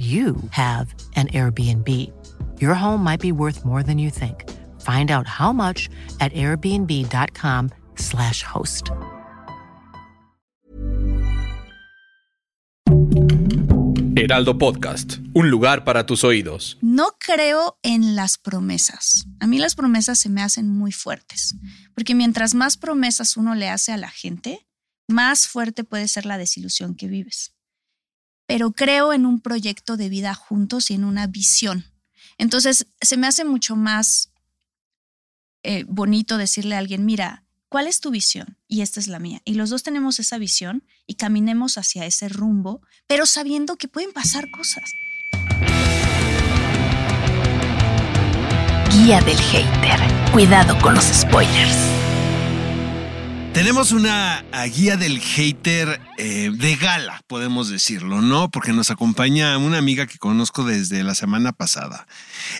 you have an Airbnb. Your home might be worth more than you think. Find out how much at airbnb.com/slash host. Heraldo Podcast, un lugar para tus oídos. No creo en las promesas. A mí las promesas se me hacen muy fuertes, porque mientras más promesas uno le hace a la gente, más fuerte puede ser la desilusión que vives pero creo en un proyecto de vida juntos y en una visión. Entonces, se me hace mucho más eh, bonito decirle a alguien, mira, ¿cuál es tu visión? Y esta es la mía. Y los dos tenemos esa visión y caminemos hacia ese rumbo, pero sabiendo que pueden pasar cosas. Guía del hater. Cuidado con los spoilers. Tenemos una guía del hater eh, de gala, podemos decirlo, ¿no? Porque nos acompaña una amiga que conozco desde la semana pasada.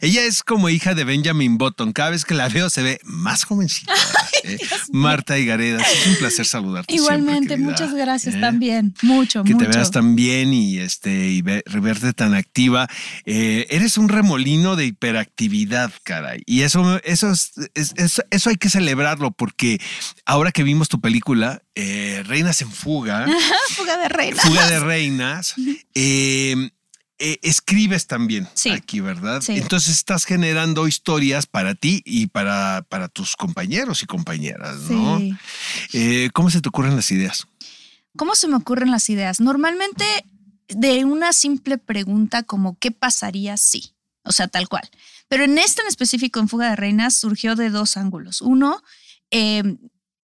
Ella es como hija de Benjamin Button. Cada vez que la veo se ve más jovencita. ¿eh? Marta Higareda, es un placer saludarte. Igualmente, muchas gracias ¿eh? también. Mucho, que mucho. te veas tan bien y, este, y verte tan activa. eres un remolino de hiperactividad, caray. Y eso, eso, eso hay que celebrarlo porque ahora que vimos tu película, Reinas en Fuga. fuga de Reinas. Fuga de Reinas. Em, eh, escribes también aquí, ¿verdad? Entonces estás generando historias para ti y para, para tus compañeros y compañeras, ¿no? Eh, ¿Cómo se te ocurren las ideas? ¿Cómo se me ocurren las ideas? Normalmente de una simple pregunta como ¿qué pasaría si? O sea, tal cual. Pero en este en específico, en Fuga de Reinas, surgió de dos ángulos. Uno, eh,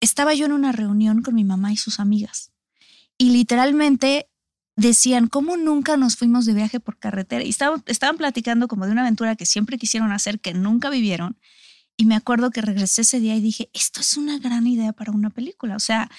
estaba yo en una reunión con mi mamá y sus amigas y literalmente decían, ¿cómo nunca nos fuimos de viaje por carretera? Y estaban, estaban platicando como de una aventura que siempre quisieron hacer, que nunca vivieron. Y me acuerdo que regresé ese día y dije, esto es una gran idea para una película. O sea,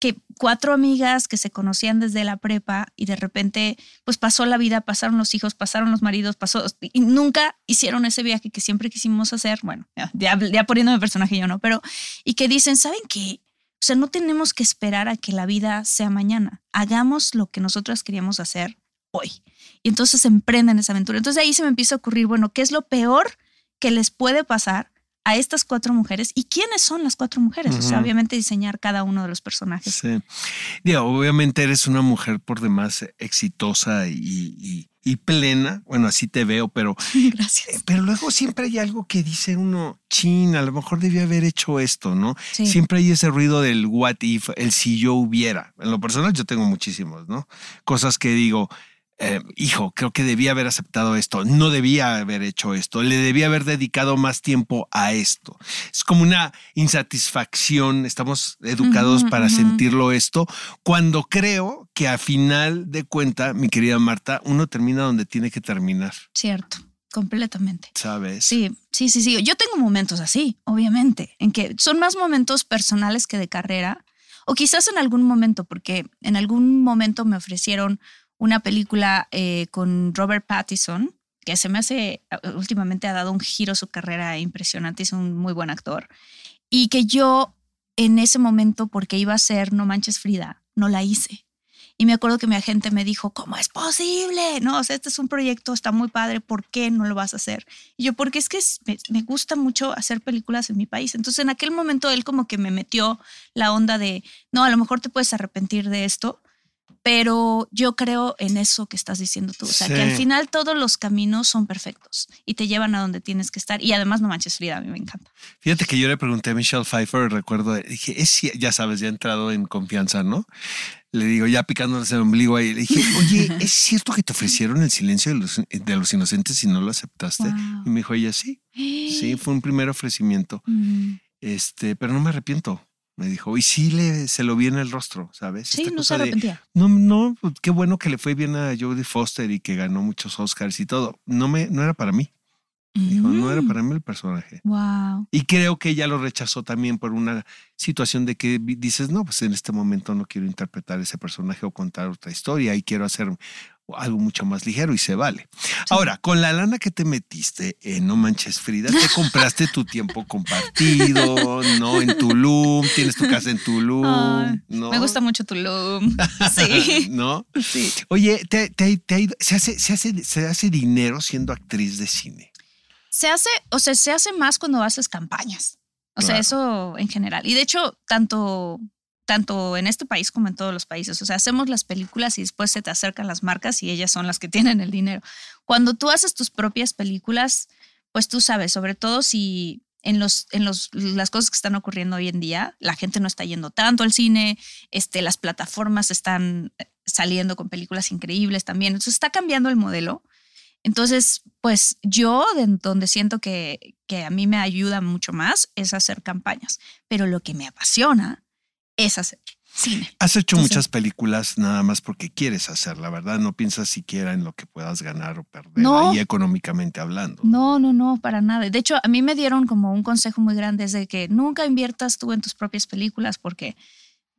que cuatro amigas que se conocían desde la prepa y de repente pues pasó la vida, pasaron los hijos, pasaron los maridos, pasó y nunca hicieron ese viaje que siempre quisimos hacer, bueno, ya, ya poniéndome personaje yo no, pero y que dicen, ¿saben qué? O sea, no tenemos que esperar a que la vida sea mañana, hagamos lo que nosotras queríamos hacer hoy. Y entonces emprenden esa aventura. Entonces ahí se me empieza a ocurrir, bueno, ¿qué es lo peor que les puede pasar a estas cuatro mujeres y quiénes son las cuatro mujeres. O sea, obviamente diseñar cada uno de los personajes. Sí. obviamente eres una mujer por demás exitosa y, plena. Bueno, así te veo, pero. Gracias. Eh, pero luego siempre hay algo que dice uno, chin, a lo mejor debía haber hecho esto, ¿no? Siempre hay ese ruido del what if, el si yo hubiera. En lo personal, yo tengo muchísimos, ¿no? Cosas que digo, eh, hijo, creo que debía haber aceptado esto, no debía haber hecho esto, le debía haber dedicado más tiempo a esto. Es como una insatisfacción, estamos educados para sentirlo esto, cuando creo que a final de cuenta, mi querida Marta, uno termina donde tiene que terminar. Cierto. Completamente. ¿Sabes? Sí, sí, sí, sí. Yo tengo momentos así, obviamente, en que son más momentos personales que de carrera, o quizás en algún momento, porque en algún momento me ofrecieron una película eh, con Robert Pattinson, que se me hace, últimamente ha dado un giro su carrera impresionante, es un muy buen actor, y que yo en ese momento, porque iba a ser No Manches Frida, no la hice. Y me acuerdo que mi agente me dijo, ¿cómo es posible? No, o sea, este es un proyecto, está muy padre, ¿por qué no lo vas a hacer? Y yo, porque es que me, me, gusta mucho hacer películas en mi país. Entonces, en aquel momento él como que me metió la onda de, no, a lo mejor te puedes arrepentir de esto, pero yo creo en eso que estás diciendo tú. O sea, que al final todos los caminos son perfectos y te llevan a donde tienes que estar. Y además no manches Frida, a mí me encanta. Fíjate que yo le pregunté a Michelle Pfeiffer, recuerdo, dije, es, ya sabes, ya he entrado en confianza, ¿no? Le digo, ya picándoles el ombligo ahí, le dije, oye, ¿es cierto que te ofrecieron el silencio de los, de los inocentes y no lo aceptaste? Y me dijo ella, sí, sí, fue un primer ofrecimiento. Este, pero no me arrepiento. Me dijo, y sí le, se lo vi en el rostro, ¿sabes? Sí, Esta no se de, arrepentía. no, no, pues, qué bueno que le fue bien a Jodie Foster y que ganó muchos Oscars y todo. No me, no era para mí. Dijo, no era Mm. para mí el personaje. Wow. Y creo que ella lo rechazó también por una situación de que dices, no, pues en este momento no quiero interpretar ese personaje o contar otra historia y quiero hacer algo mucho más ligero y se vale. Ahora, con la lana que te metiste en No Manches Frida, te compraste tu tiempo compartido, ¿no? En Tulum, tienes tu casa en Tulum, ¿no? Me gusta mucho Tulum. Sí. ¿No? sí. Oye, te, te- te ha ido- se, hace, se, hace, se hace dinero siendo actriz de cine. Se hace, o sea, se hace más cuando haces campañas. O sea, eso en general. Y de hecho, tanto, tanto en este país como en todos los países. O sea, hacemos las películas y después se te acercan las marcas y ellas son las que tienen el dinero. Cuando tú haces tus propias películas, pues tú sabes, sobre todo si en los, en los, las cosas que están ocurriendo hoy en día, la gente no está yendo tanto al cine, este, las plataformas están eh, saliendo con películas increíbles también. Entonces está cambiando el modelo. Entonces, pues yo de donde siento que, que a mí me ayuda mucho más es hacer campañas, pero lo que me apasiona es hacer cine. Has hecho Entonces- muchas películas nada más porque quieres hacer, la verdad. No piensas siquiera en lo que puedas ganar o perder No. ahí económicamente hablando. No, no, no, para nada. De hecho, a mí me dieron como un consejo muy grande es de que nunca inviertas tú en tus propias películas porque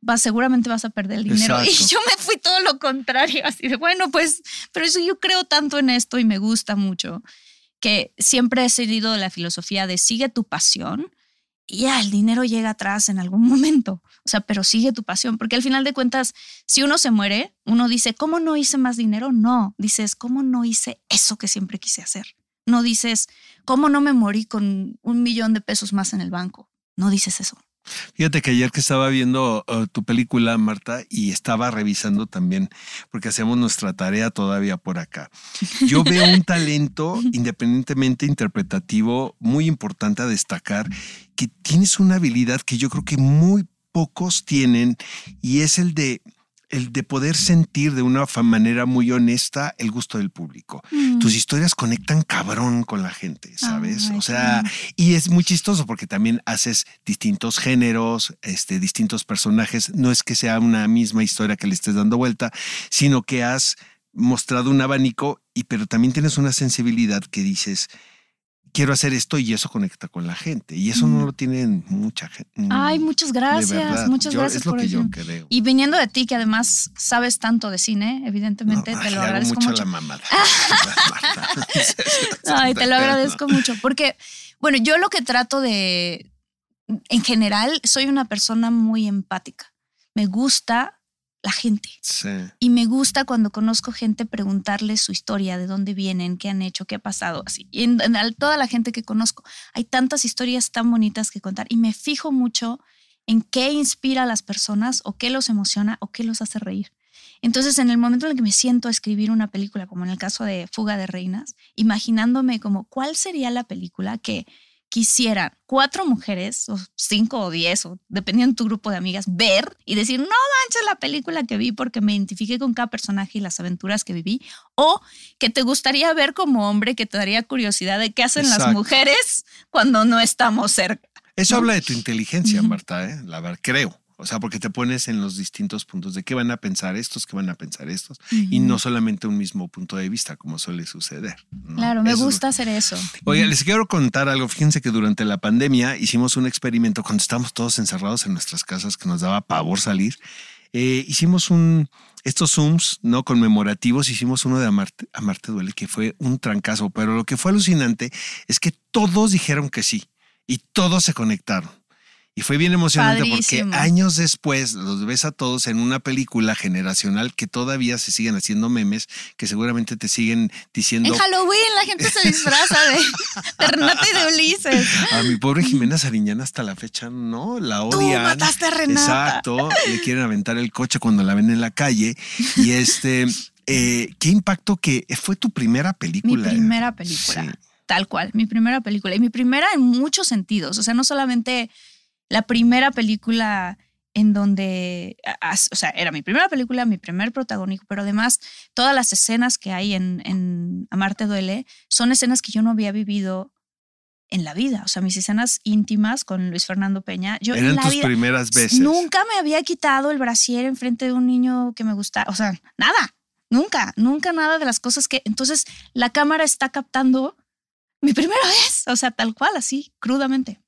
vas, seguramente vas a perder el dinero. Exacto. Y yo me fui todo lo contrario, así de, bueno, pues, pero eso yo creo tanto en esto y me gusta mucho que siempre he seguido la filosofía de sigue tu pasión y ya el dinero llega atrás en algún momento. O sea, pero sigue tu pasión, porque al final de cuentas, si uno se muere, uno dice, ¿cómo no hice más dinero? No, dices, ¿cómo no hice eso que siempre quise hacer? No dices, ¿cómo no me morí con un millón de pesos más en el banco? No dices eso. Fíjate que ayer que estaba viendo uh, tu película, Marta, y estaba revisando también, porque hacemos nuestra tarea todavía por acá. Yo veo un talento independientemente interpretativo muy importante a destacar, que tienes una habilidad que yo creo que muy pocos tienen, y es el de el de poder sentir de una manera muy honesta el gusto del público. Tus historias conectan cabrón con la gente, ¿sabes? O sea, y es muy chistoso porque también haces distintos géneros, este, distintos personajes. No es que sea una misma historia que le estés dando vuelta, sino que has mostrado un abanico y pero también tienes una sensibilidad que dices quiero hacer esto y eso conecta con la gente y eso no Mm. lo tienen mucha gente. Ay, muchas gracias, muchas gracias Es lo por que eso. yo creo. Y viniendo de ti, que además sabes tanto de cine, evidentemente No, te ay, lo le hago agradezco mucho, mucho. la mamada. Ay, te lo agradezco mucho. Porque, bueno, yo lo que trato de, en general, soy una persona muy empática. Me gusta la gente. Sí. Y me gusta cuando conozco gente preguntarles su historia, de dónde vienen, qué han hecho, qué ha pasado, así. Y en, toda la gente que conozco, hay tantas historias tan bonitas que contar y me fijo mucho en qué inspira a las personas o qué los emociona o qué los hace reír. Entonces, en el momento en el que me siento a escribir una película, como en el caso de Fuga de Reinas, imaginándome como cuál sería la película que quisieran cuatro mujeres, o cinco o diez, o dependiendo de tu grupo de amigas, ver y decir, no manches la película que vi porque me identifiqué con cada personaje y las aventuras que viví, o que te gustaría ver como hombre, que te daría curiosidad de qué hacen las mujeres cuando no estamos cerca. Eso ¿no? habla de tu inteligencia. Marta, ¿eh? la verdad, creo. O sea, porque te pones en los distintos puntos de qué van a pensar estos, qué van a pensar estos, y no solamente un mismo punto de vista, como suele suceder. ¿no? Claro, me Eso es gusta hacer eso. Oye, les quiero contar algo. Fíjense que durante la pandemia hicimos un experimento cuando estábamos todos encerrados en nuestras casas que nos daba pavor salir. Eh, hicimos un, estos Zooms no conmemorativos, hicimos uno de Amarte, Amarte Duele, que fue un trancazo, pero lo que fue alucinante es que todos dijeron que sí y todos se conectaron. Y fue bien emocionante Padrísimo. porque años después los ves a todos en una película generacional que todavía se siguen haciendo memes, que seguramente te siguen diciendo En Halloween la gente se disfraza de, de Renata y de Ulises. A mi pobre Jimena Sariñana hasta la fecha no la Tú odian. mataste a Renata. Exacto. Le quieren aventar el coche cuando la ven en la calle. Y este, eh, qué impacto que fue tu primera Mi película. ¿eh? primera película. Sí. Tal cual, mi primera película. Y mi primera en muchos sentidos. O sea, no solamente la primera película en donde, o sea, era mi primera película, mi primer protagónico, pero además todas las escenas que hay en, en Amarte Duele son escenas que yo no había vivido en la vida. O sea, mis escenas íntimas con Luis Fernando Peña. Yo Eran en la tus vida primeras veces. nunca me había quitado el brasier enfrente de un niño que me gustaba. O sea, nada, nunca, nunca nada de las cosas que. Entonces la cámara está captando mi primera vez. O sea, tal cual, así, crudamente.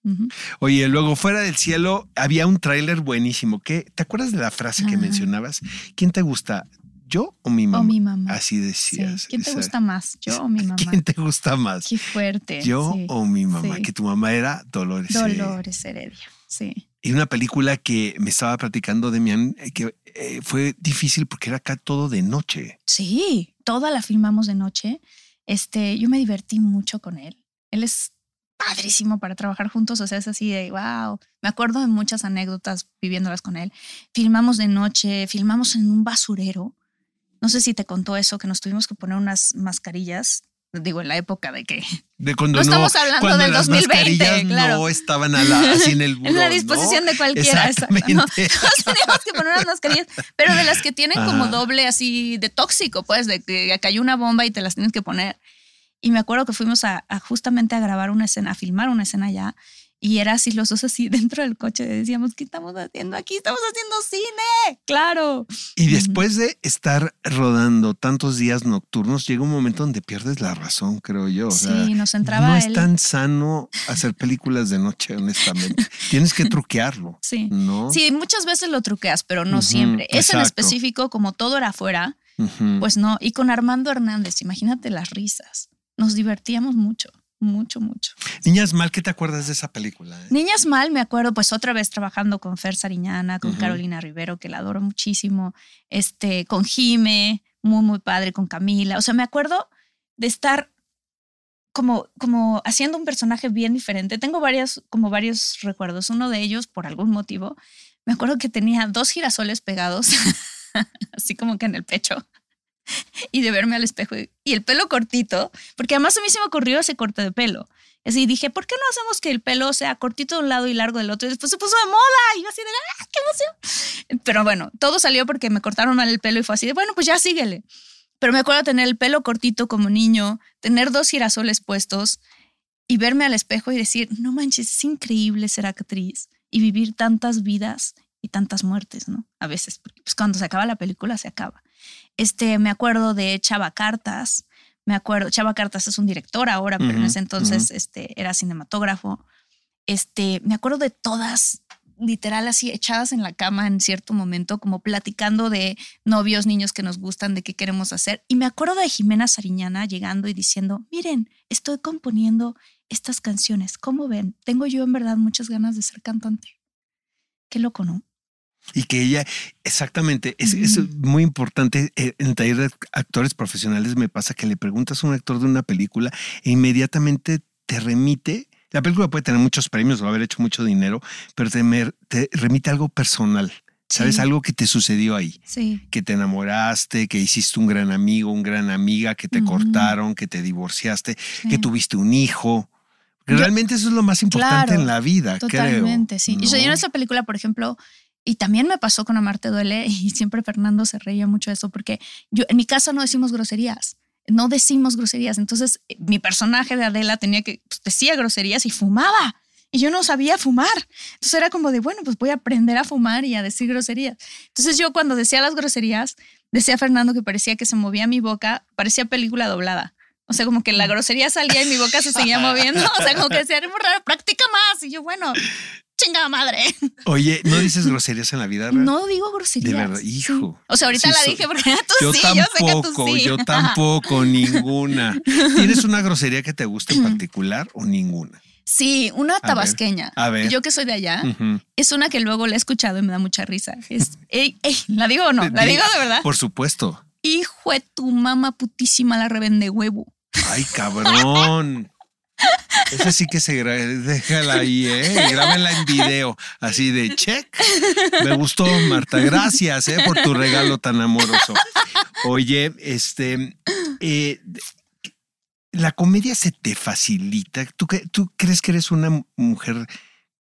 Oye, luego fuera del cielo había un tráiler buenísimo. ¿Qué? ¿Te acuerdas de la frase que Ajá. mencionabas? ¿Quién te gusta? ¿Yo o mi mamá? O mi mamá. Así Sí. decías. ¿Quién te gusta más? ¿Yo o mi mamá? ¿Quién te gusta más? Qué fuerte. ¿Yo sí. o mi mamá? Sí. Que tu mamá era Dolores. eh, Dolores Heredia. Sí. Y una película que me estaba platicando Demian, eh, que eh, fue difícil porque era acá todo de noche. Sí, toda la filmamos de noche. Este, yo me divertí mucho con él. Él es padrísimo para trabajar juntos, o sea, es así de wow. Me acuerdo de muchas anécdotas viviéndolas con él. Filmamos de noche, filmamos en un basurero. No sé si te contó eso, que nos tuvimos que poner unas mascarillas. Digo, en la época de que De cuando No estamos hablando cuando del las 2020, mascarillas claro. no estaban a la- así en el buró, en la ¿no? disposición de cualquiera. exacto, Exactamente. ¿no? Nos teníamos que poner unas mascarillas, pero de las que tienen como doble así de tóxico, pues, de que cayó una bomba y te las tienes que poner. Y me acuerdo que fuimos a, a justamente a grabar una escena, a filmar una escena ya. Y era así, los dos así dentro del coche. Decíamos, ¿qué estamos haciendo aquí? Estamos haciendo cine. Claro. Y después de estar rodando tantos días nocturnos, llega un momento donde pierdes la razón, creo yo. O sea, sí, nos entraba no él. es tan sano hacer películas de noche, honestamente. Tienes que truquearlo, Sí. ¿no? Sí, muchas veces lo truqueas, pero no siempre. Ese en específico, como todo era afuera. Pues no, y con Armando Hernández, imagínate las risas. Nos divertíamos mucho, mucho, mucho. Niñas mal, ¿qué te acuerdas de esa película? eh? Niñas Mal, me acuerdo, pues otra vez trabajando con Fer Sariñana, con. Carolina Rivero, que la adoro muchísimo, este, con Jime, muy, muy padre, con Camila. O sea, me acuerdo de estar como, como haciendo un personaje bien diferente. Tengo varias, como varios recuerdos. Uno de ellos, por algún motivo, me acuerdo que tenía dos girasoles pegados, así como que en el pecho. Y de verme al espejo y, el pelo cortito, porque además a mí se me ocurrió ese corte de pelo. Así dije, ¿por qué no hacemos que el pelo sea cortito de un lado y largo del otro? Y después se puso de moda y yo así de, ¡ah, qué emoción! Pero bueno, todo salió porque me cortaron mal el pelo y fue así de, bueno, pues ya síguele. Pero me acuerdo tener el pelo cortito como niño, tener dos girasoles puestos y verme al espejo y decir, no manches, es increíble ser actriz y vivir tantas vidas y tantas muertes, ¿no? A veces, porque pues cuando se acaba la película se acaba. Este, me acuerdo de Chava Cartas, me acuerdo, Chava Cartas es un director ahora, pero en Ujú, ese entonces este, era cinematógrafo. Este, me acuerdo de todas, literal así, echadas en la cama en cierto momento, como platicando de novios, niños que nos gustan, de qué queremos hacer. Y me acuerdo de Jimena Sariñana llegando y diciendo, miren, estoy componiendo estas canciones. ¿Cómo ven? Tengo yo en verdad muchas ganas de ser cantante. Qué loco, ¿no? Y que ella, exactamente, es, es muy importante. eh, En taller de actores profesionales me pasa que le preguntas a un actor de una película e inmediatamente te remite. La película puede tener muchos premios o haber hecho mucho dinero, pero te, te remite a algo personal. ¿Sabes? Sí. Algo que te sucedió ahí. Sí. Que te enamoraste, que hiciste un gran amigo, un gran amiga, que te cortaron, que te divorciaste, que tuviste un hijo. Yo- Realmente eso es lo más importante Claro, en la vida, Totalmente, creo. sí. Y yo en ¿no? esa película, por ejemplo, y también me pasó con Amarte Duele, y siempre Fernando se reía mucho de eso, porque yo en mi casa no decimos groserías, no decimos groserías. Entonces, eh, mi personaje de Adela tenía que, pues, decía groserías y fumaba. Y yo no sabía fumar. Entonces era como de, bueno, pues voy a aprender a fumar y a decir groserías. Entonces yo cuando decía las groserías, decía Fernando que parecía que se movía mi boca, parecía película doblada. O sea, como que la grosería salía y mi boca se seguía moviendo. O sea, como que decía, era muy raro, practica más. Y yo, bueno, chingada madre. Oye, ¿no dices groserías en la vida real? No digo groserías. De verdad, hijo. O sea, ahorita Sí, la dije porque tú Yo sí, tampoco, yo sé que tú sí. yo tampoco, ninguna. ¿Tienes una grosería que te guste en particular o ninguna? Sí, una tabasqueña. a ver. Yo que soy de allá, es una que luego la he escuchado y me da mucha risa. Es, ey, ey, ¿la digo o no? ¿La Di- digo de verdad? Por supuesto. Hijo de tu mamá putísima la revende huevo. Ay, cabrón. Esa sí que se déjala ahí, ¿eh? En video, así de check. Me gustó, Marta. Gracias, ¿eh? Por tu regalo tan amoroso. Oye, este, eh, la comedia se te facilita. ¿Tú, ¿Tú crees que eres una mujer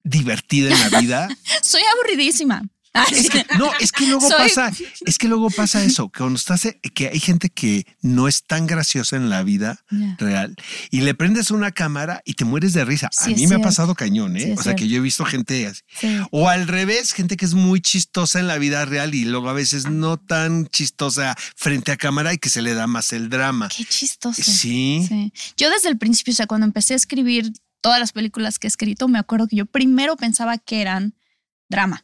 divertida en la vida? Soy aburridísima. Ah, Es que, no, es que luego Soy- pasa, es que luego pasa eso, que cuando estás, eh, que hay gente que no es tan graciosa en la vida real y le prendes una cámara y te mueres de risa. Sí, a mí me ha pasado cañón, ¿eh? Sí, o sea, que yo he visto gente así. Sí. O al revés, gente que es muy chistosa en la vida real y luego a veces no tan chistosa frente a cámara y que se le da más el drama. Qué chistoso. Sí. Sí. Yo desde el principio, o sea, cuando empecé a escribir todas las películas que he escrito, me acuerdo que yo primero pensaba que eran drama.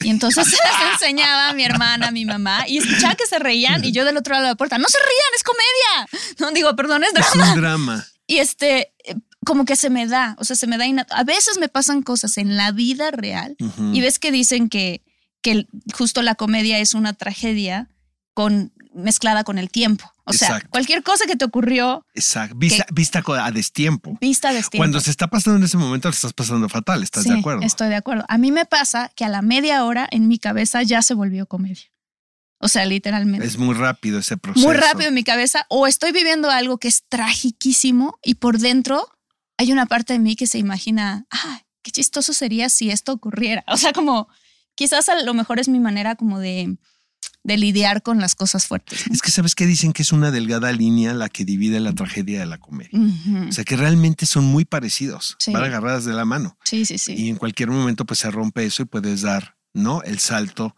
Y entonces se las enseñaba a mi hermana, a mi mamá, y escuchaba que se reían y yo del otro lado de la puerta, no se rían, es comedia. No digo, perdón, es Es drama. un drama. Y este, eh, como que se me da, o sea, se me da. A veces me pasan cosas en la vida real y ves que dicen que, que justo la comedia es una tragedia con, mezclada con el tiempo. O sea, cualquier cosa que te ocurrió, Exacto. Vista, a destiempo. vista de tiempo. Cuando se está pasando en ese momento, lo estás pasando fatal. ¿Estás Sí, de acuerdo? Estoy de acuerdo. A mí me pasa que a la media hora en mi cabeza ya se volvió comedia. O sea, literalmente. Es muy rápido ese proceso. Muy rápido en mi cabeza. O estoy viviendo algo que es tragiquísimo y por dentro hay una parte de mí que se imagina, ah, qué chistoso sería si esto ocurriera. O sea, como quizás a lo mejor es mi manera como de, de lidiar con las cosas fuertes. ¿no? Es que sabes que dicen que es una delgada línea la que divide la tragedia de la comedia. O sea que realmente son muy parecidos, Sí. van agarradas de la mano. Sí, sí, sí. Y en cualquier momento pues se rompe eso y puedes dar, ¿no? El salto.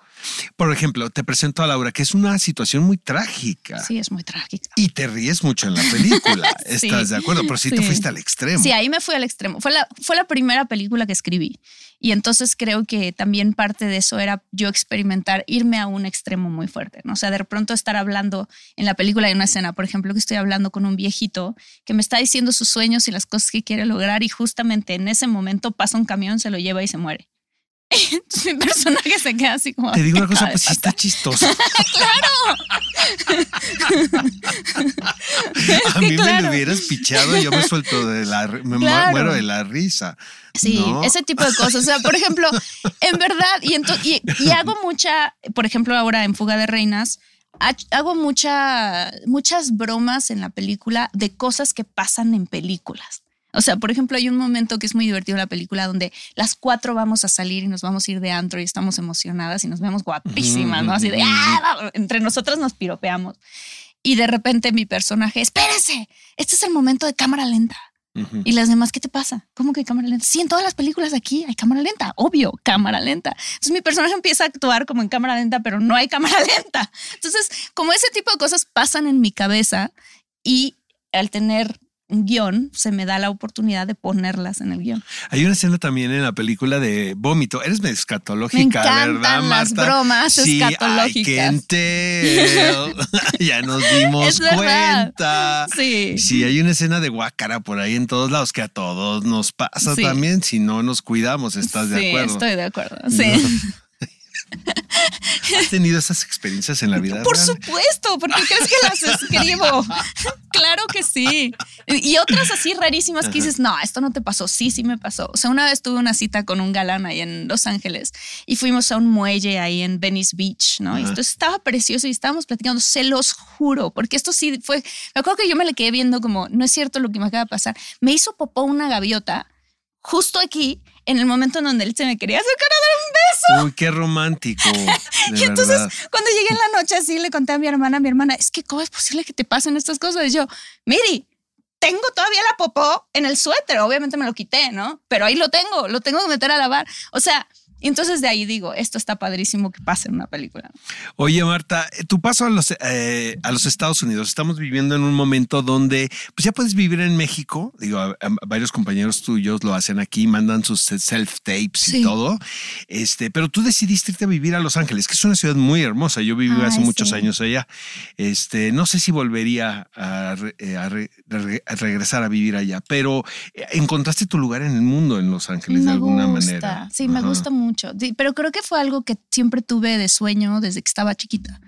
Por ejemplo, te presento a Laura, que es una situación muy trágica. Sí, es muy trágica. Y te ríes mucho en la película, Sí. ¿estás de acuerdo? Pero sí, te Sí. fuiste al extremo. Sí, ahí me fui al extremo. Fue la, fue la primera película que escribí. Y entonces creo que también parte de eso era yo experimentar, irme a un extremo muy fuerte. ¿no? O sea, de pronto estar hablando en la película hay una escena, por ejemplo, que estoy hablando con un viejito que me está diciendo sus sueños y las cosas que quiere lograr y justamente en ese momento pasa un camión, se lo lleva y se muere. Mi personaje se queda así como... Te digo una "¿Qué cosa, pues sí está pasar?". chistoso. A mí me Claro. lo hubieras pichado, yo me suelto de la, me mu- Claro. muero de la risa. Sí, ¿no? ese tipo de cosas. O sea, por ejemplo, en verdad, y, y, y hago mucha, por ejemplo, ahora en Fuga de Reinas, ha- hago mucha, muchas bromas en la película de cosas que pasan en películas. O sea, por ejemplo, hay un momento que es muy divertido en la película donde las cuatro vamos a salir y nos vamos a ir de antro y estamos emocionadas y nos vemos guapísimas, ¿no? Así de, "Ah", entre nosotras nos piropeamos. Y de repente mi personaje, espérese, este es el momento de cámara lenta. Y las demás, ¿qué te pasa? ¿Cómo que cámara lenta? Sí, en todas las películas aquí hay cámara lenta, obvio, cámara lenta. Entonces mi personaje empieza a actuar como en cámara lenta, pero no hay cámara lenta. Entonces, como ese tipo de cosas pasan en mi cabeza y al tener un guion, se me da la oportunidad de ponerlas en el guion. Hay una escena también en la película de vómito. Eres escatológica, Me encantan ¿verdad, las Marta? bromas sí, escatológicas. Ya nos dimos Es cuenta. Sí. Sí, hay una escena de guácara por ahí en todos lados que a todos nos pasa Sí. también si no nos cuidamos. ¿Estás de sí, acuerdo? estoy de acuerdo. Sí. ¿Has tenido esas experiencias en la vida? Por real? supuesto, porque crees que las escribo. claro que sí. Y otras así rarísimas que dices, no, esto no te pasó. Sí, sí me pasó. O sea, una vez tuve una cita con un galán ahí en Los Ángeles y fuimos a un muelle ahí en Venice Beach, ¿no? Y Ajá. esto estaba precioso y estábamos platicando, se los juro, porque esto sí fue, me acuerdo que yo me le quedé viendo como, no es cierto lo que me acaba de pasar. Me hizo popó una gaviota justo aquí, en el momento en donde él se me quería acercar a dar un beso. Uy, qué romántico. Y entonces, verdad. cuando llegué en la noche así, le conté a mi hermana, mi hermana, es que ¿cómo es posible que te pasen estas cosas? Y yo, Miri, tengo todavía la popó en el suéter. Obviamente me lo quité, ¿no? Pero ahí lo tengo, lo tengo que meter a lavar. O sea, entonces de ahí digo, esto está padrísimo que pase en una película. Oye, Marta, tu paso a los, eh, a los Estados Unidos. Estamos viviendo en un momento donde pues ya puedes vivir en México. Digo, a- a varios compañeros tuyos lo hacen aquí, mandan sus self-tapes y todo. Este, pero tú decidiste irte a vivir a Los Ángeles, que es una ciudad muy hermosa. Yo viví hace muchos años allá. Este, no sé si volvería a, re- eh, a re- re- regresar a vivir allá, pero eh, encontraste tu lugar en el mundo en Los Ángeles de me alguna gusta, manera. Sí, me Ajá. gusta mucho. Sí, pero creo que fue algo que siempre tuve de sueño desde que estaba chiquita.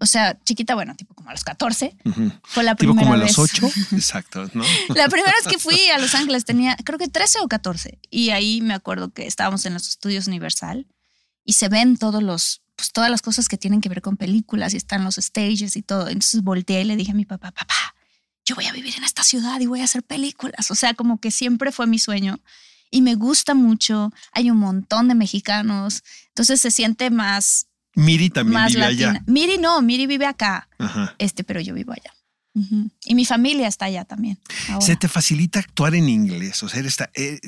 O sea, chiquita, bueno, tipo como a los 14. Ujú. Fue la Tipo primera como a vez. los ocho. Exacto, ¿no? La primera vez que fui a Los Ángeles tenía, creo que 13 o 14. Y ahí me acuerdo que estábamos en los estudios Universal y se ven todos los, pues todas las cosas que tienen que ver con películas y están los stages y todo. Entonces volteé y le dije a mi papá, papá, yo voy a vivir en esta ciudad y voy a hacer películas. O sea, como que siempre fue mi sueño. y me gusta mucho. Hay un montón de mexicanos, entonces se siente más. Miri también vive allá. Miri no, Miri vive acá. Este, pero yo vivo allá. Y mi familia está allá también. Se te facilita actuar en inglés, o sea, eh,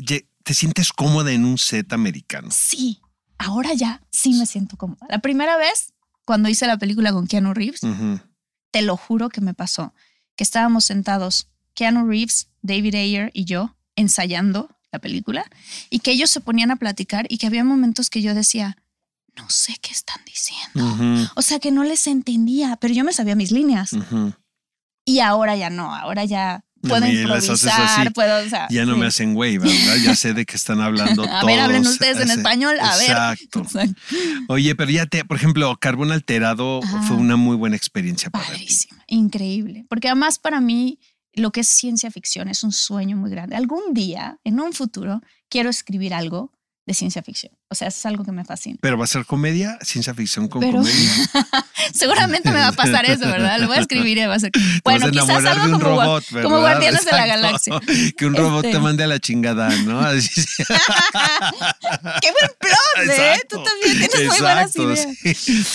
te sientes cómoda en un set americano. Sí, ahora ya sí me siento cómoda. La primera vez, cuando hice la película con Keanu Reeves, te lo juro que me pasó, que estábamos sentados, Keanu Reeves, David Ayer y yo, ensayando la película, y que ellos se ponían a platicar y que había momentos que yo decía, no sé qué están diciendo. O sea, que no les entendía, pero yo me sabía mis líneas. Y ahora ya no, ahora ya puedo improvisar, puedo, o sea, ya no me hacen güey, ¿verdad? Ya sé de qué están hablando a todos. ver, hablen ustedes en español, a ver. Exacto. Oye, pero ya te, por ejemplo, Carbón Alterado fue una muy buena experiencia para Padrísima, increíble, porque además para mí lo que es ciencia ficción es un sueño muy grande. Algún día, en un futuro, quiero escribir algo de ciencia ficción. O sea, eso es algo que me fascina. Pero va a ser comedia, ciencia ficción con comedia. Seguramente me va a pasar eso, ¿verdad? Lo voy a escribir y va a ser. Bueno, quizás algo como, robot, como Guardianes de la Galaxia. Que un robot te este. mande a la chingada, ¿no? Qué buen plot, ¿eh? Tú también tienes muy buenas ideas.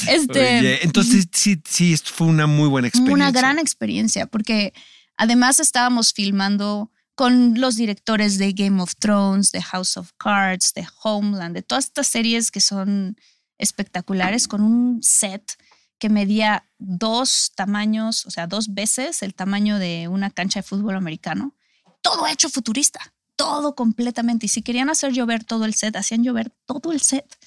Este, entonces, sí, sí, fue una muy buena experiencia. Una gran experiencia, porque además estábamos filmando con los directores de Game of Thrones, de House of Cards, de Homeland, de todas estas series que son espectaculares, con un set que medía dos tamaños, o sea, dos veces el tamaño de una cancha de fútbol americano. Todo hecho futurista, todo completamente. Y si querían hacer llover todo el set, hacían llover todo el set.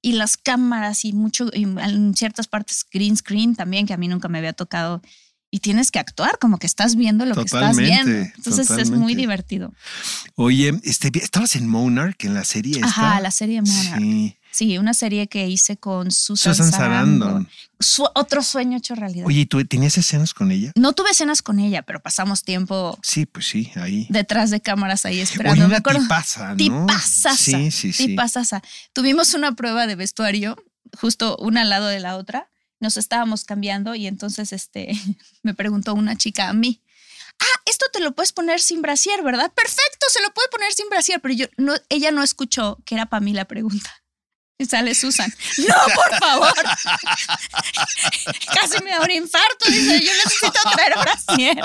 Y las cámaras y mucho, en ciertas partes green screen también, que a mí nunca me había tocado y tienes que actuar como que estás viendo lo que estás viendo. Entonces es muy divertido. Oye, este, estabas en Monarch, en la serie. Esta? Ajá, la serie Monarch. Sí. Sí, una serie que hice con Susan, Susan Sarandon. otro sueño hecho realidad. Oye, ¿tú tenías escenas con ella? No tuve escenas con ella, pero pasamos tiempo. Sí, pues sí, ahí. Detrás de cámaras ahí esperando. Oye, una tipaza, ¿no? Tipasasa. Sí, sí, sí. Tipasasa. Tuvimos una prueba de vestuario, justo una al lado de la otra nos estábamos cambiando y entonces este, me preguntó una chica a mí, ah, esto te lo puedes poner sin brasier, ¿verdad? Perfecto, se lo puede poner sin brasier, pero yo no, ella no escuchó que era para mí la pregunta. Y sale Susan. No, por favor. Casi me da un infarto. Dice, yo necesito traer brasier.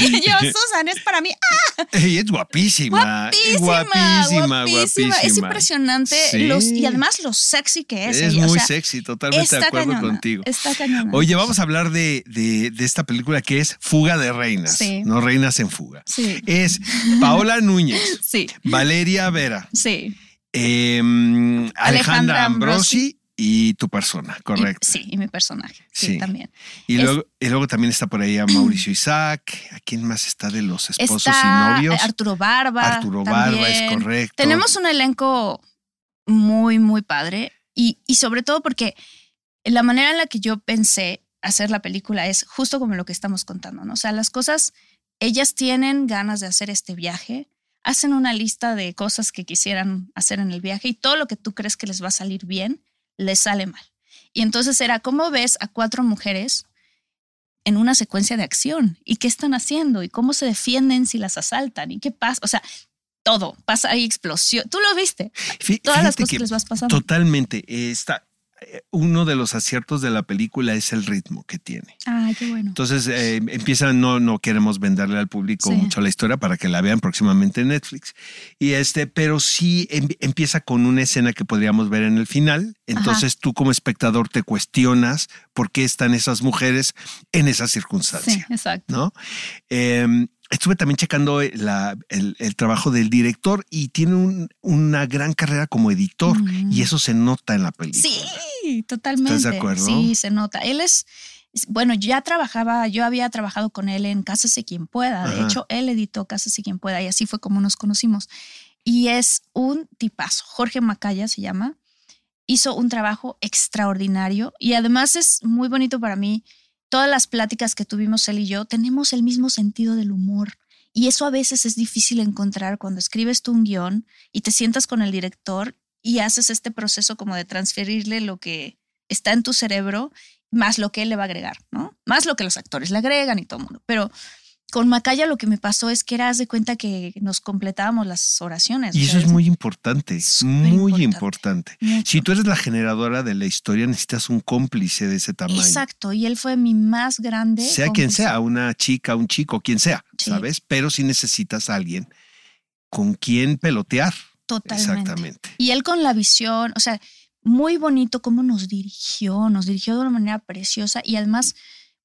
Y yo, Susan, es para mí. ¡Ah! Es guapísima. Guapísima, guapísima. Es impresionante. Los, y además lo sexy que es. Es muy sexy, totalmente de acuerdo contigo. Está cañona. Oye, vamos a hablar de, de, de, esta película que es Fuga de Reinas. Sí. No Reinas en Fuga. Sí. Es Paola Núñez. Sí. Valeria Vera. Sí. Em, Alejandra, Ambrosi, y tu persona, correcto. sí, y mi personaje, sí, también. Y, luego, y luego también está por ahí a Mauricio Isaac. ¿A quién más está de los esposos y novios? Arturo Barba. Arturo Barba, es correcto. Tenemos un elenco muy, muy padre y, y sobre todo porque la manera en la que yo pensé hacer la película es justo como lo que estamos contando, ¿no? O sea, las cosas, ellas tienen ganas de hacer este viaje, hacen una lista de cosas que quisieran hacer en el viaje y todo lo que tú crees que les va a salir bien, les sale mal. Y entonces era, ¿cómo ves a cuatro mujeres en una secuencia de acción? ¿Y qué están haciendo? ¿Y cómo se defienden si las asaltan? ¿Y qué pasa? O sea, todo, pasa ahí explosión. Tú lo viste. Todas las cosas que, les vas pasando. Totalmente. está, eh, uno de los aciertos de la película es el ritmo que tiene. Ay, qué bueno. Entonces eh, empieza, no, no queremos venderle al público mucho la historia para que la vean próximamente en Netflix. Y este, pero sí em, empieza con una escena que podríamos ver en el final. Entonces tú como espectador te cuestionas por qué están esas mujeres en esa circunstancia. Sí, exacto. ¿no? Em, estuve también checando el, trabajo del director y tiene una gran carrera como editor y eso se nota en la película. Sí, totalmente. ¿Estás de acuerdo? Sí, se nota. Él es, bueno, ya trabajaba, yo había trabajado con él en Cásese quien pueda. De hecho, él editó Cásese quien pueda y así fue como nos conocimos. Y es un tipazo. Jorge Macaya se llama. Hizo un trabajo extraordinario y además es muy bonito para mí todas las pláticas que tuvimos él y yo, tenemos el mismo sentido del humor. Y eso a veces es difícil encontrar cuando escribes tú un guion y te sientas con el director y haces este proceso como de transferirle lo que está en tu cerebro más lo que él le va a agregar, ¿no? Más lo que los actores le agregan y todo el mundo. Pero con Macaya lo que me pasó es que eras de cuenta que nos completábamos las oraciones. Y eso es muy importante, muy importante. Si tú eres la generadora de la historia, necesitas un cómplice de ese tamaño. Exacto, y él fue mi más grande. Sea quien sea, una chica, un chico, quien sea, ¿sabes? Pero si necesitas a alguien con quien pelotear. Totalmente. Exactamente. Y él con la visión, o sea, muy bonito cómo nos dirigió, nos dirigió de una manera preciosa y además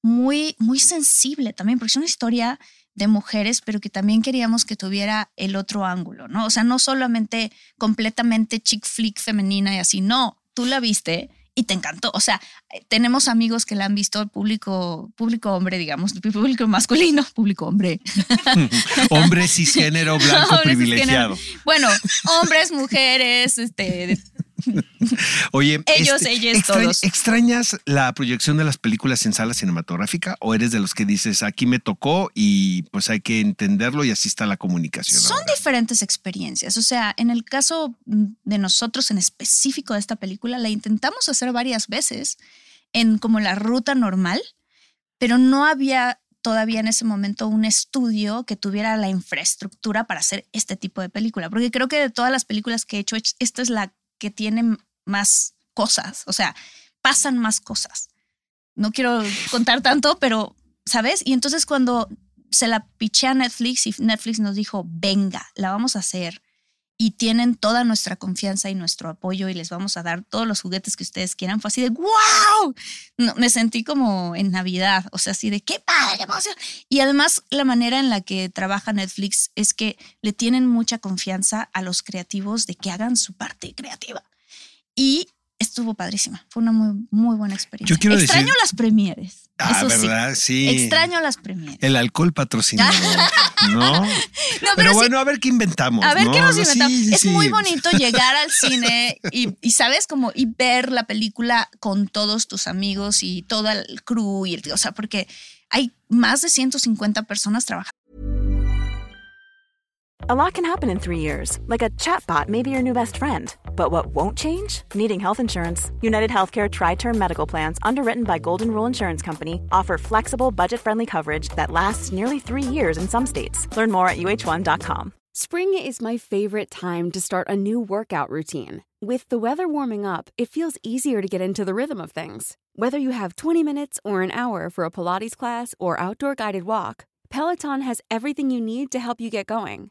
muy, muy sensible también, porque es una historia de mujeres, pero que también queríamos que tuviera el otro ángulo, ¿no? O sea, no solamente completamente chick flick femenina y así, no, tú la viste y te encantó. O sea, tenemos amigos que la han visto, público, público hombre, digamos, público masculino, público hombre. hombre cisgénero blanco privilegiado. Bueno, hombres, mujeres, este, Oye, ellos, este, ellas, todos. ¿Extrañas la proyección de las películas en sala cinematográfica o eres de los que dices aquí me tocó y pues hay que entenderlo y así está la comunicación? Son diferentes experiencias. O sea, en el caso de nosotros en específico de esta película, la intentamos hacer varias veces en como la ruta normal, pero no había todavía en ese momento un estudio que tuviera la infraestructura para hacer este tipo de película, porque creo que de todas las películas que he hecho, esta es la que tienen más cosas, o sea, pasan más cosas. No quiero contar tanto, pero, ¿sabes? Y entonces cuando se la piché a Netflix y Netflix nos dijo, venga, la vamos a hacer y tienen toda nuestra confianza y nuestro apoyo y les vamos a dar todos los juguetes que ustedes quieran, fue así de, wow, no, me sentí como en Navidad, o sea, así de, qué padre, emoción. Y además la manera en la que trabaja Netflix es que le tienen mucha confianza a los creativos de que hagan su parte creativa. Y estuvo padrísima. Fue una muy, muy buena experiencia. Yo Extraño las premieres. Ah, ¿verdad? Sí. Extraño las premieres. El alcohol patrocinado. ¿No? pero, bueno, a ver qué inventamos. A ver qué nos inventamos. es muy bonito llegar al cine y, sabes, como y ver la película con todos tus amigos y toda el crew y el, o sea, porque hay más de 150 personas trabajando. A lot can happen in three years, like a chatbot may be your new best friend. But what won't change? Needing health insurance. United Healthcare Tri Term Medical Plans, underwritten by Golden Rule Insurance Company, offer flexible, budget friendly coverage that lasts nearly three years in some states. Learn more at uh1.com. Spring is my favorite time to start a new workout routine. With the weather warming up, it feels easier to get into the rhythm of things. Whether you have 20 minutes or an hour for a Pilates class or outdoor guided walk, Peloton has everything you need to help you get going.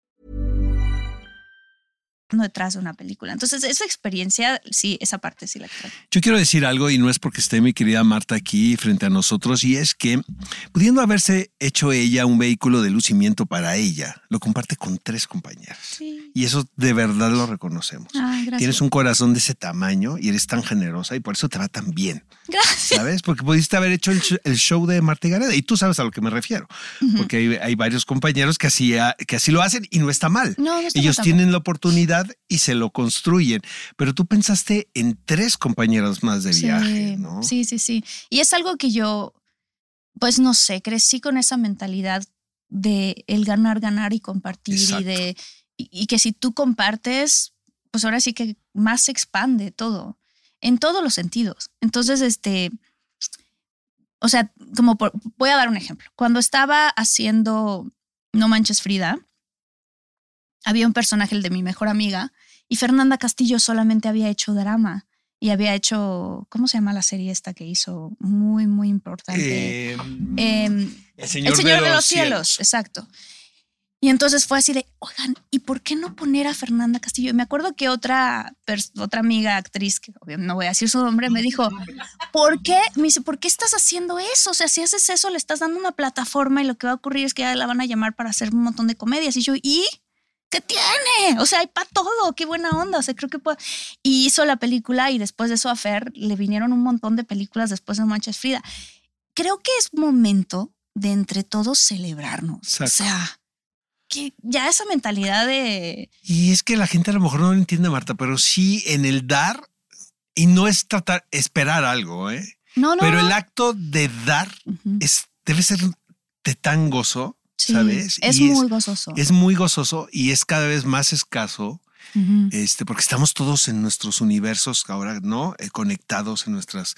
detrás de una película. Entonces, esa experiencia, sí, esa parte sí la creo. Yo quiero decir algo y no es porque esté mi querida Marta aquí frente a nosotros y es que pudiendo haberse hecho ella un vehículo de lucimiento para ella, lo comparte con tres compañeras. Y eso de verdad lo reconocemos. Tienes un corazón de ese tamaño y eres tan generosa y por eso te va tan bien. Gracias. ¿Sabes? Porque pudiste haber hecho el, show de Marta y Gareda y tú sabes a lo que me refiero. Porque hay, varios compañeros que así, que así lo hacen y no está mal. No, no está Ellos tienen la oportunidad y se lo construyen. Pero tú pensaste en tres compañeros más de viaje, ¿no? Sí, sí, sí. Y es algo que yo, pues no sé, crecí con esa mentalidad de el ganar, ganar y compartir y de y, que si tú compartes, pues ahora sí que más se expande todo, en todos los sentidos. Entonces, este, o sea, como voy a dar un ejemplo. Cuando estaba haciendo No Manches Frida, había un personaje, el de mi mejor amiga, y Fernanda Castillo solamente había hecho drama y había hecho, ¿cómo se llama la serie esta que hizo? Muy, muy importante. Em, el Señor, de, los, cielos. exacto. Y entonces fue así de, oigan, ¿y por qué no poner a Fernanda Castillo? Y me acuerdo que otra, otra amiga actriz, que no voy a decir su nombre, me dijo, ¿por qué? Me dice, ¿por qué estás haciendo eso? O sea, si haces eso, le estás dando una plataforma y lo que va a ocurrir es que ya la van a llamar para hacer un montón de comedias. Y yo, ¿y? ¿Qué tiene? O sea, hay para todo, qué buena onda. O sea, creo que puede. Y hizo la película y después de eso a Fer le vinieron un montón de películas después de Manchas Frida. Creo que es momento de entre todos celebrarnos. O sea, que ya esa mentalidad de... Y es que la gente a lo mejor no lo entiende, Marta, pero sí en el dar y no es tratar, esperar algo, ¿eh? No, no. Pero el acto de dar es, debe ser de tan gozo ¿sabes? Es muy gozoso. Es muy gozoso y es cada vez más escaso este, porque estamos todos en nuestros universos ahora, ¿no? Eh, conectados en nuestras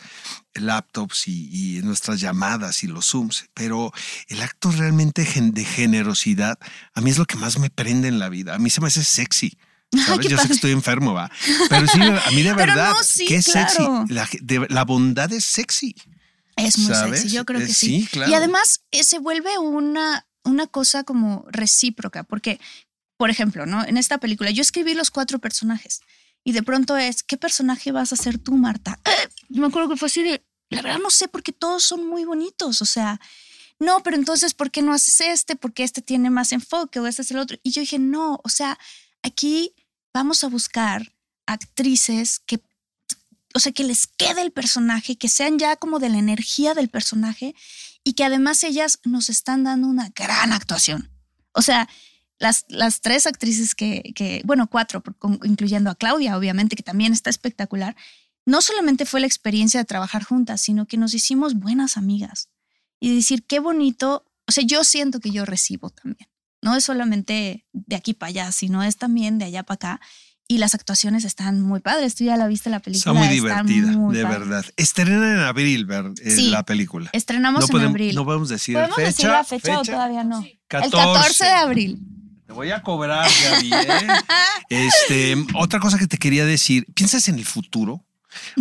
laptops y, en nuestras llamadas y los Zooms. Pero el acto realmente de generosidad, a mí es lo que más me prende en la vida. A mí se me hace sexy. Yo sé que estoy enfermo, va. Pero sí, a mí de verdad, qué sexy. La, bondad es sexy. Es muy sexy, yo creo que sí. Y además eh, se vuelve una, una cosa como recíproca, porque, por ejemplo, ¿no? En esta película yo escribí los cuatro personajes y de pronto es, ¿qué personaje vas a ser tú, Marta? Me acuerdo que fue así de, la verdad no sé, porque todos son muy bonitos, o sea, no, pero entonces, ¿por qué no haces este? Porque este tiene más enfoque o este es el otro. Y yo dije, no, o sea, aquí vamos a buscar actrices que, o sea, que les quede el personaje, que sean ya como de la energía del personaje y que además ellas nos están dando una gran actuación. O sea, las, las tres actrices que, que, bueno, cuatro, incluyendo a Claudia, obviamente, que también está espectacular, no solamente fue la experiencia de trabajar juntas, sino que nos hicimos buenas amigas y decir, qué bonito, o sea, yo siento que yo recibo también. No es solamente de aquí para allá, sino es también de allá para acá. Y las actuaciones están muy padres. Tú ya la viste la película. Está muy divertida, de verdad. Estrena en abril ver, eh, la película. Estrenamos en abril. No podemos decir ¿Podemos fecha. decir la fecha, o todavía no? El 14 de abril. Te voy a cobrar, Gaby. ¿eh? este, otra cosa que te quería decir, ¿piensas en el futuro?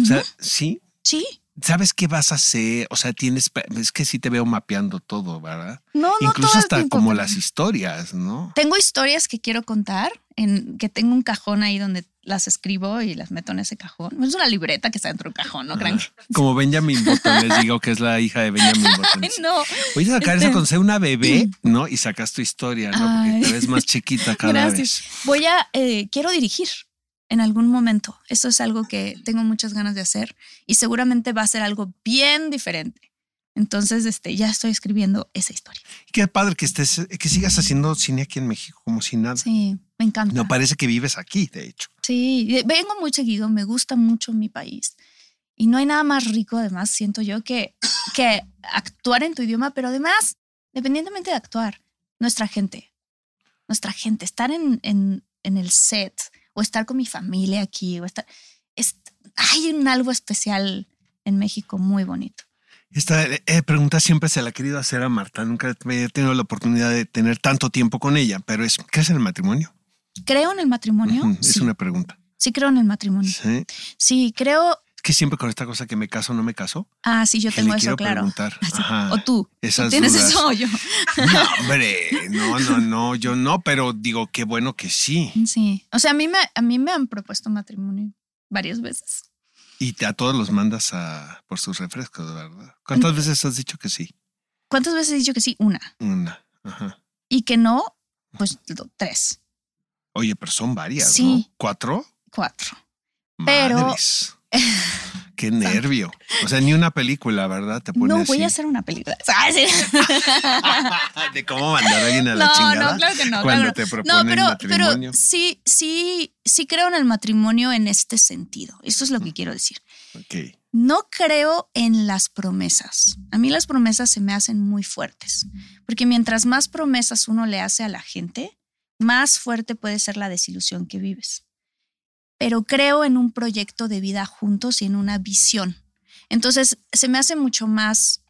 O sea, ¿sí? Sí. ¿Sabes qué vas a hacer? O sea, tienes, es que sí te veo mapeando todo, ¿verdad? No, no. Incluso hasta como las historias, ¿no? Tengo historias que quiero contar, en que tengo un cajón ahí donde las escribo y las meto en ese cajón. Es una libreta que está dentro del cajón, ¿no? crean Como Benjamin Button, les digo que es la hija de Benjamin Button. no. Voy a sacar eso este con ser una bebé, ¿no? Y sacas tu historia, ¿no? Porque te ves más chiquita cada Gracias. vez. Voy a, eh, quiero dirigir en algún momento. Eso es algo que tengo muchas ganas de hacer y seguramente va a ser algo bien diferente. Entonces, este, ya estoy escribiendo esa historia. Qué padre que estés, que sigas haciendo cine aquí en México como si nada. Sí, me encanta. No parece que vives aquí, de hecho. Sí, vengo muy seguido, me gusta mucho mi país. Y no hay nada más rico, además, siento yo, que, que actuar en tu idioma, pero además, dependientemente de actuar, nuestra gente, nuestra gente, estar en, en, en el set, o estar con mi familia aquí, o estar... hay un algo especial en México muy bonito. Esta eh, pregunta siempre se la he querido hacer a Marta. Nunca he tenido la oportunidad de tener tanto tiempo con ella, pero es, ¿crees en el matrimonio? ¿Creo en el matrimonio? Es una pregunta. Sí, creo en el matrimonio. Sí. Sí, creo. Que siempre con esta cosa que me caso o no me caso. Ah, sí, yo tengo eso, claro. Ah, o tú. ¿Tienes eso o yo? No, hombre, no, no, no, yo no, pero digo, qué bueno que sí. Sí. O sea, a mí me, a mí me han propuesto matrimonio varias veces. Y a todos los mandas a, por sus refrescos, ¿verdad? ¿Cuántas veces has dicho que sí? ¿Cuántas veces he dicho que sí? Una. Una. Ajá. Y que no, pues tres. Oye, pero son varias, ¿no? ¿Cuatro? Cuatro. Madres. Pero Qué nervio. O sea, ni una película, ¿verdad? Te no, voy a hacer una película. de cómo mandar a alguien a la chingada. No, claro que no. Cuando te proponen no, pero, matrimonio. pero sí, sí, sí creo en el matrimonio en este sentido. Eso es lo que mm. quiero decir. Ok. No creo en las promesas. A mí las promesas se me hacen muy fuertes, porque mientras más promesas uno le hace a la gente, más fuerte puede ser la desilusión que vives pero creo en un proyecto de vida juntos y en una visión. Entonces, se me hace mucho más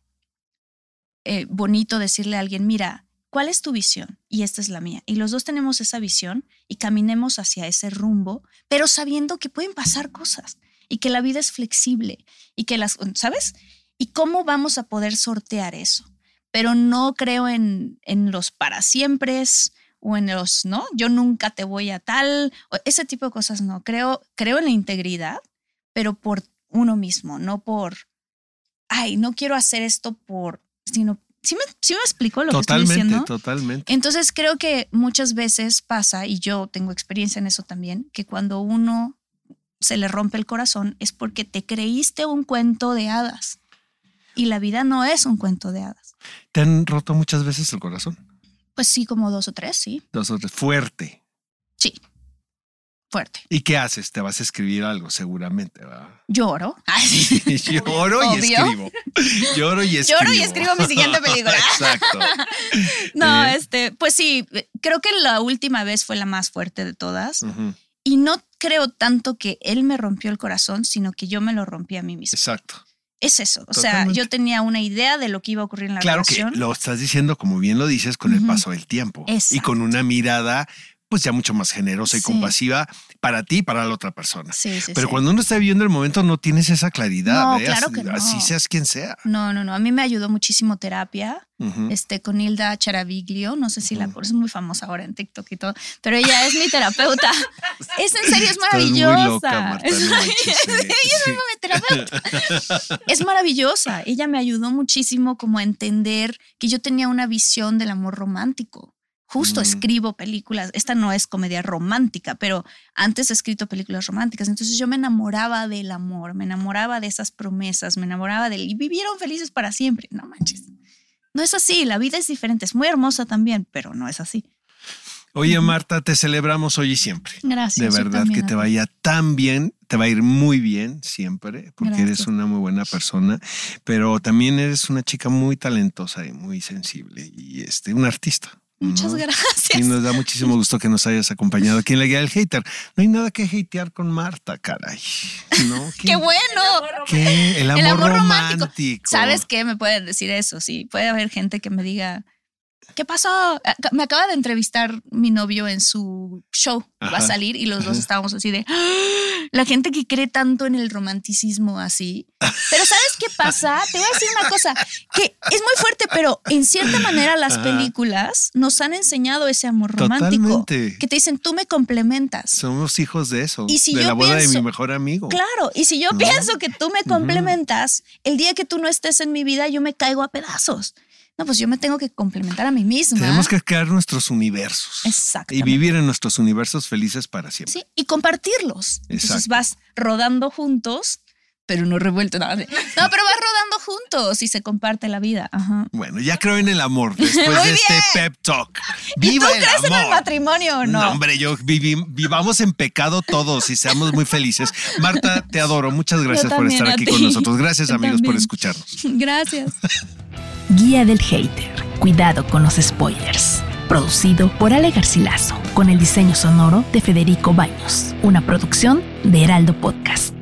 eh, bonito decirle a alguien, mira, ¿cuál es tu visión? Y esta es la mía. Y los dos tenemos esa visión y caminemos hacia ese rumbo, pero sabiendo que pueden pasar cosas y que la vida es flexible y que las, ¿sabes? ¿Y cómo vamos a poder sortear eso? Pero no creo en, en los para siempre, o en los, ¿no? Yo nunca te voy a tal, ese tipo de cosas no. Creo, creo en la integridad, pero por uno mismo, no por, ay, no quiero hacer esto por, sino, ¿sí me, sí me explico lo que estoy diciendo? Totalmente. Entonces creo que muchas veces pasa, y yo tengo experiencia en eso también, que cuando uno se le rompe el corazón es porque te creíste un cuento de hadas. Y la vida no es un cuento de hadas. ¿Te han roto muchas veces el corazón? Pues sí, como dos o tres, sí. Dos o tres. Fuerte. Sí. Fuerte. ¿Y qué haces? Te vas a escribir algo, seguramente, ¿verdad? Lloro. Lloro y escribo. Lloro y escribo. Lloro y escribo mi siguiente película. Exacto. no, eh. este, pues sí, creo que la última vez fue la más fuerte de todas. Y no creo tanto que él me rompió el corazón, sino que yo me lo rompí a mí mismo. Exacto. Es eso. O sea, yo tenía una idea de lo que iba a ocurrir en la relación. Claro que lo estás diciendo, como bien lo dices, con el paso del tiempo. Y con una mirada pues ya mucho más generosa y compasiva para ti y para la otra persona. Sí, sí, Pero cuando uno está viviendo el momento no tienes esa claridad. No, claro que no. Así seas quien sea. No, no, no. A mí me ayudó muchísimo terapia. este, con Hilda Charaviglio, no sé si la es muy famosa ahora en TikTok y todo, pero ella es mi terapeuta. es en serio, es maravillosa. Muy loca, Marta, es, es maravillosa. Ella me ayudó muchísimo como a entender que yo tenía una visión del amor romántico. Justo escribo películas, esta no es comedia romántica, pero antes he escrito películas románticas, entonces yo me enamoraba del amor, me enamoraba de esas promesas, me enamoraba de él y vivieron felices para siempre. No manches. No es así, la vida es diferente, es muy hermosa también, pero no es así. Oye, Marta, te celebramos hoy y siempre. Gracias. De verdad que te vaya tan bien, te va a ir muy bien siempre, porque eres una muy buena persona, pero también eres una chica muy talentosa y muy sensible y este, un artista. Muchas gracias. Y nos da muchísimo gusto que nos hayas acompañado aquí en la guía del hater. No hay nada que hatear con Marta, caray. ¿No? ¿Qué, bueno! ¿Qué? El amor, romántico. ¿Sabes qué? Me pueden decir eso, sí. Puede haber gente que me diga, ¿qué pasó? Eh, me acaba de entrevistar mi novio en su show. Va a salir y los dos estábamos así de ¡Ah! la gente que cree tanto en el romanticismo así. Pero ¿sabes qué pasa? Te voy a decir una cosa que es muy fuerte, pero en cierta manera las películas nos han enseñado ese amor romántico. Que te dicen, tú me complementas. Somos hijos de eso. de la boda de mi mejor amigo. Claro. Y si yo pienso que tú me complementas, el día que tú no estés en mi vida, yo me caigo a pedazos no, pues yo me tengo que complementar a mí misma. Tenemos que crear nuestros universos. Exacto. Y vivir en nuestros universos felices para siempre. Sí, y compartirlos. Exacto. Entonces vas rodando juntos, pero no revuelto. No, no, pero vas rodando juntos y se comparte la vida. Ajá. Bueno, ya creo en el amor después de este pep talk. ¡Viva ¿Y tú crees en el matrimonio o no? No, hombre, yo vivamos en pecado todos y seamos muy felices. Marta, te adoro. Muchas gracias por estar aquí con nosotros. Gracias, amigos, por escucharnos. Gracias. Guía del Hater. Cuidado con los spoilers. Producido por Ale Garcilaso, con el diseño sonoro de Federico Baños. Una producción de Heraldo Podcast.